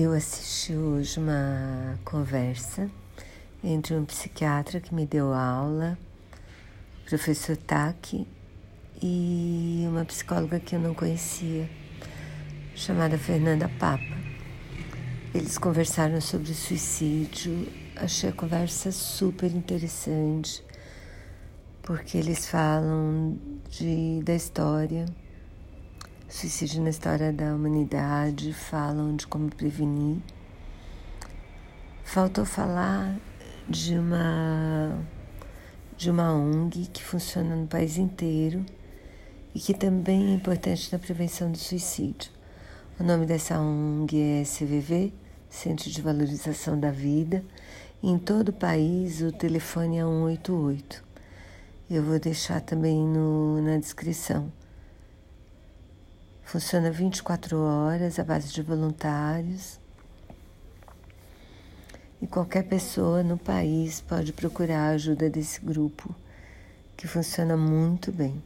Eu assisti hoje uma conversa entre um psiquiatra que me deu aula, professor Taki, e uma psicóloga que eu não conhecia, chamada Fernanda Papa. Eles conversaram sobre suicídio, achei a conversa super interessante, porque eles falam de, da história Suicídio na História da Humanidade falam de como prevenir. Faltou falar de uma de uma ONG que funciona no país inteiro e que também é importante na prevenção do suicídio. O nome dessa ONG é CVV, Centro de Valorização da Vida. Em todo o país o telefone é 188. Eu vou deixar também no, na descrição. Funciona 24 horas à base de voluntários. E qualquer pessoa no país pode procurar a ajuda desse grupo, que funciona muito bem.